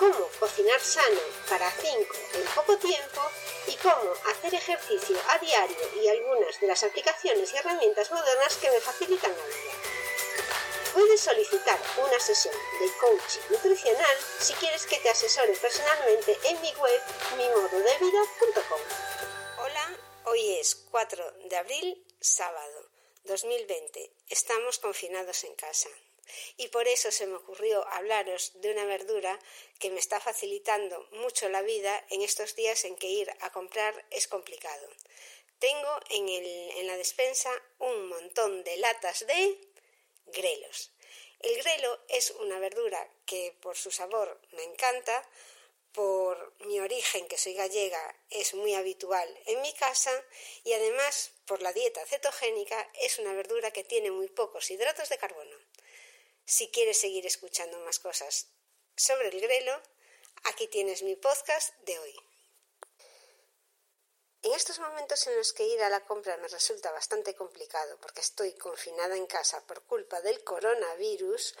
cómo cocinar sano para 5 en poco tiempo y cómo hacer ejercicio a diario y algunas de las aplicaciones y herramientas modernas que me facilitan la vida. Puedes solicitar una sesión de coaching nutricional si quieres que te asesore personalmente en mi web mimododevida.com. Hola, hoy es 4 de abril, sábado 2020. Estamos confinados en casa. Y por eso se me ocurrió hablaros de una verdura que me está facilitando mucho la vida en estos días en que ir a comprar es complicado. Tengo en, el, en la despensa un montón de latas de grelos. El grelo es una verdura que por su sabor me encanta, por mi origen, que soy gallega, es muy habitual en mi casa y además por la dieta cetogénica es una verdura que tiene muy pocos hidratos de carbono. Si quieres seguir escuchando más cosas sobre el grelo, aquí tienes mi podcast de hoy. En estos momentos en los que ir a la compra me resulta bastante complicado porque estoy confinada en casa por culpa del coronavirus,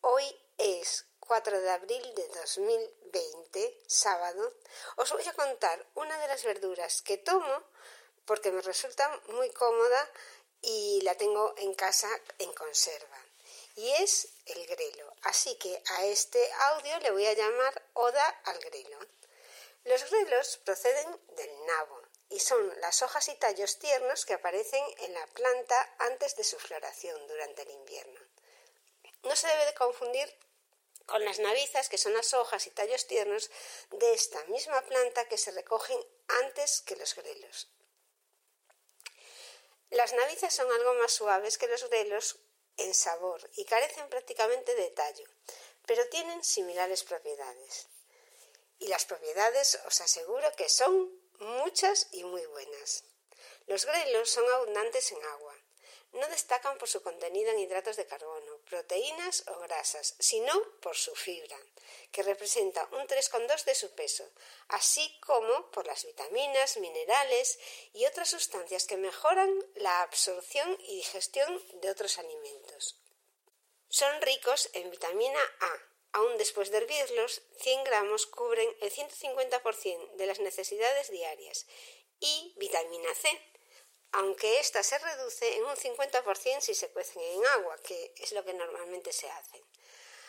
hoy es 4 de abril de 2020, sábado, os voy a contar una de las verduras que tomo porque me resulta muy cómoda y la tengo en casa en conserva. Y es el grelo. Así que a este audio le voy a llamar Oda al grelo. Los grelos proceden del nabo y son las hojas y tallos tiernos que aparecen en la planta antes de su floración durante el invierno. No se debe de confundir con las navizas, que son las hojas y tallos tiernos de esta misma planta que se recogen antes que los grelos. Las navizas son algo más suaves que los grelos en sabor y carecen prácticamente de tallo, pero tienen similares propiedades. Y las propiedades os aseguro que son muchas y muy buenas. Los grelos son abundantes en agua, no destacan por su contenido en hidratos de carbono, proteínas o grasas, sino por su fibra, que representa un 3,2 de su peso, así como por las vitaminas, minerales y otras sustancias que mejoran la absorción y digestión de otros alimentos. Son ricos en vitamina A. Aún después de hervirlos, 100 gramos cubren el 150% de las necesidades diarias y vitamina C, aunque ésta se reduce en un 50% si se cuecen en agua, que es lo que normalmente se hace.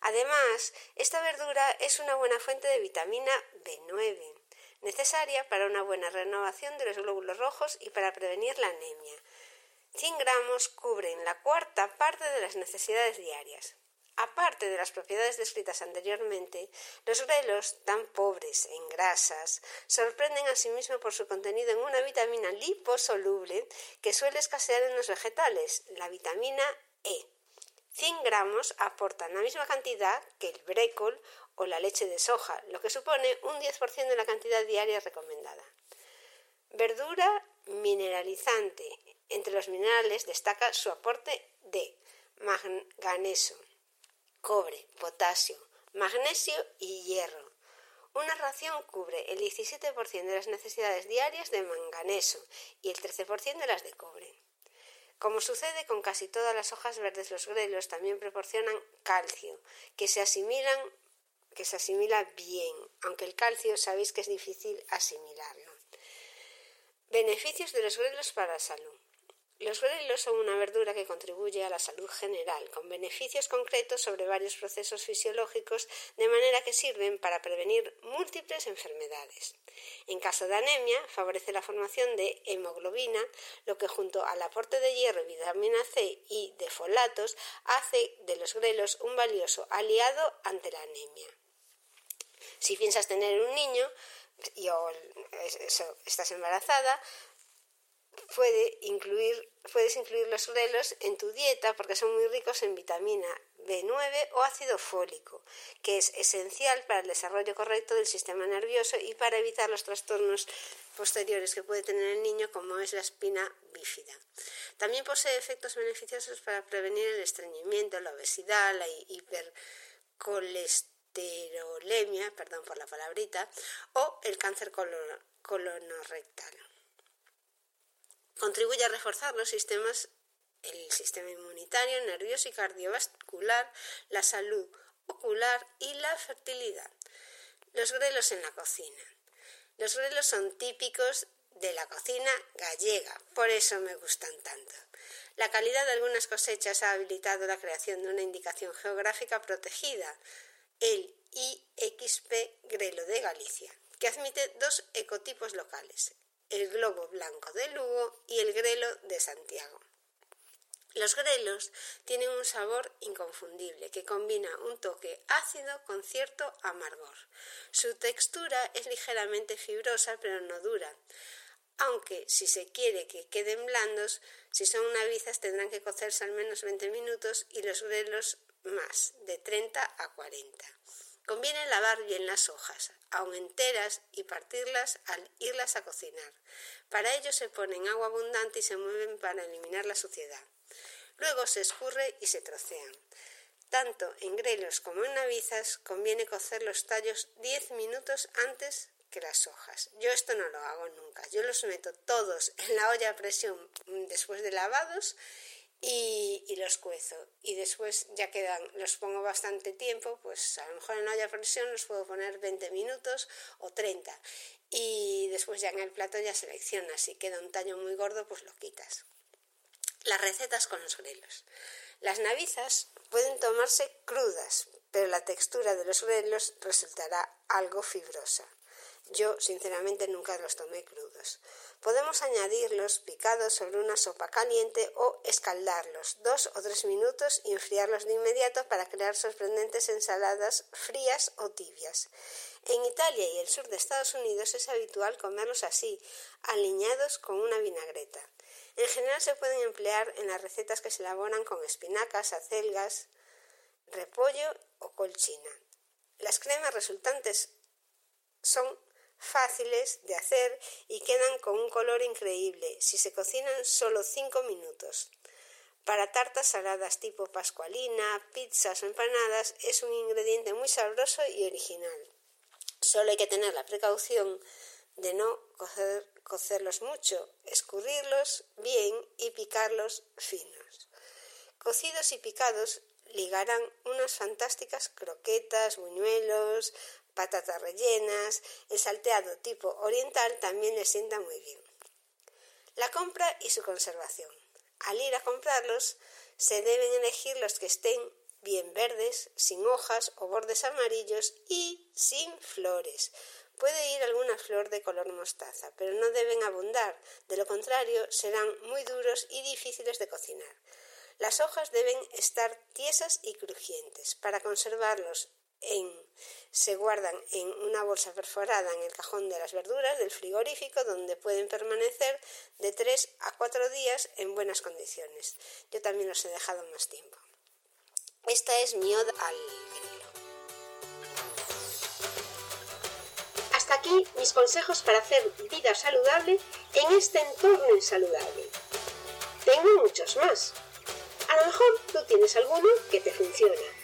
Además, esta verdura es una buena fuente de vitamina B9, necesaria para una buena renovación de los glóbulos rojos y para prevenir la anemia. 100 gramos cubren la cuarta parte de las necesidades diarias. Aparte de las propiedades descritas anteriormente, los grelos, tan pobres en grasas, sorprenden asimismo por su contenido en una vitamina liposoluble que suele escasear en los vegetales, la vitamina E. 100 gramos aportan la misma cantidad que el brécol o la leche de soja, lo que supone un 10% de la cantidad diaria recomendada. Verdura mineralizante. Entre los minerales destaca su aporte de manganeso cobre, potasio, magnesio y hierro. Una ración cubre el 17% de las necesidades diarias de manganeso y el 13% de las de cobre. Como sucede con casi todas las hojas verdes, los grelos también proporcionan calcio, que se asimilan que se asimila bien, aunque el calcio sabéis que es difícil asimilarlo. Beneficios de los grelos para la salud. Los grelos son una verdura que contribuye a la salud general, con beneficios concretos sobre varios procesos fisiológicos, de manera que sirven para prevenir múltiples enfermedades. En caso de anemia, favorece la formación de hemoglobina, lo que junto al aporte de hierro vitamina C y de folatos hace de los grelos un valioso aliado ante la anemia. Si piensas tener un niño y o estás embarazada, incluir, puedes incluir los grelos en tu dieta porque son muy ricos en vitamina B9 o ácido fólico, que es esencial para el desarrollo correcto del sistema nervioso y para evitar los trastornos posteriores que puede tener el niño, como es la espina bífida. También posee efectos beneficiosos para prevenir el estreñimiento, la obesidad, la hipercolesterolemia, perdón por la palabrita, o el cáncer colonorrectal. Contribuye a reforzar los sistemas, el sistema inmunitario, nervioso y cardiovascular, la salud ocular y la fertilidad. Los grelos en la cocina. Los grelos son típicos de la cocina gallega, por eso me gustan tanto. La calidad de algunas cosechas ha habilitado la creación de una indicación geográfica protegida, el IXP Grelo de Galicia, que admite dos ecotipos locales, el globo blanco de Lugo y el grelo de Santiago. Los grelos tienen un sabor inconfundible que combina un toque ácido con cierto amargor. Su textura es ligeramente fibrosa pero no dura, aunque si se quiere que queden blandos, si son navizas tendrán que cocerse al menos 20 minutos y los grelos más, de 30 a 40. Conviene lavar bien las hojas, aun enteras, y partirlas al irlas a cocinar. Para ello se ponen agua abundante y se mueven para eliminar la suciedad. Luego se escurre y se trocean. Tanto en grelos como en navizas conviene cocer los tallos 10 minutos antes que las hojas. Yo esto no lo hago nunca. Yo los meto todos en la olla a presión después de lavados y, los cuezo. Y después ya quedan, los pongo bastante tiempo, pues a lo mejor en olla presión los puedo poner 20 minutos o 30. Y después ya en el plato ya seleccionas. Si queda un tallo muy gordo, pues lo quitas. Las recetas con los grelos. Las navizas pueden tomarse crudas, pero la textura de los grelos resultará algo fibrosa. Yo, sinceramente, nunca los tomé crudos. Podemos añadirlos picados sobre una sopa caliente o escaldarlos dos o tres minutos y enfriarlos de inmediato para crear sorprendentes ensaladas frías o tibias. En Italia y el sur de Estados Unidos es habitual comerlos así, aliñados con una vinagreta. En general se pueden emplear en las recetas que se elaboran con espinacas, acelgas, repollo o colchina. Las cremas resultantes son fáciles de hacer y quedan con un color increíble si se cocinan solo 5 minutos. Para tartas saladas tipo pascualina, pizzas o empanadas es un ingrediente muy sabroso y original. Solo hay que tener la precaución de no cocerlos mucho, escurrirlos bien y picarlos finos. Cocidos y picados ligarán unas fantásticas croquetas, buñuelos, patatas rellenas, el salteado tipo oriental también le sienta muy bien. La compra y su conservación. Al ir a comprarlos, se deben elegir los que estén bien verdes, sin hojas o bordes amarillos y sin flores. Puede ir alguna flor de color mostaza, pero no deben abundar, de lo contrario serán muy duros y difíciles de cocinar. Las hojas deben estar tiesas y crujientes. Para conservarlos se guardan en una bolsa perforada en el cajón de las verduras del frigorífico donde pueden permanecer de 3 a 4 días en buenas condiciones. Yo también los he dejado más tiempo. Esta es mi oda al grilo. Hasta aquí mis consejos para hacer vida saludable en este entorno insaludable. Tengo muchos más. A lo mejor tú tienes alguno que te funciona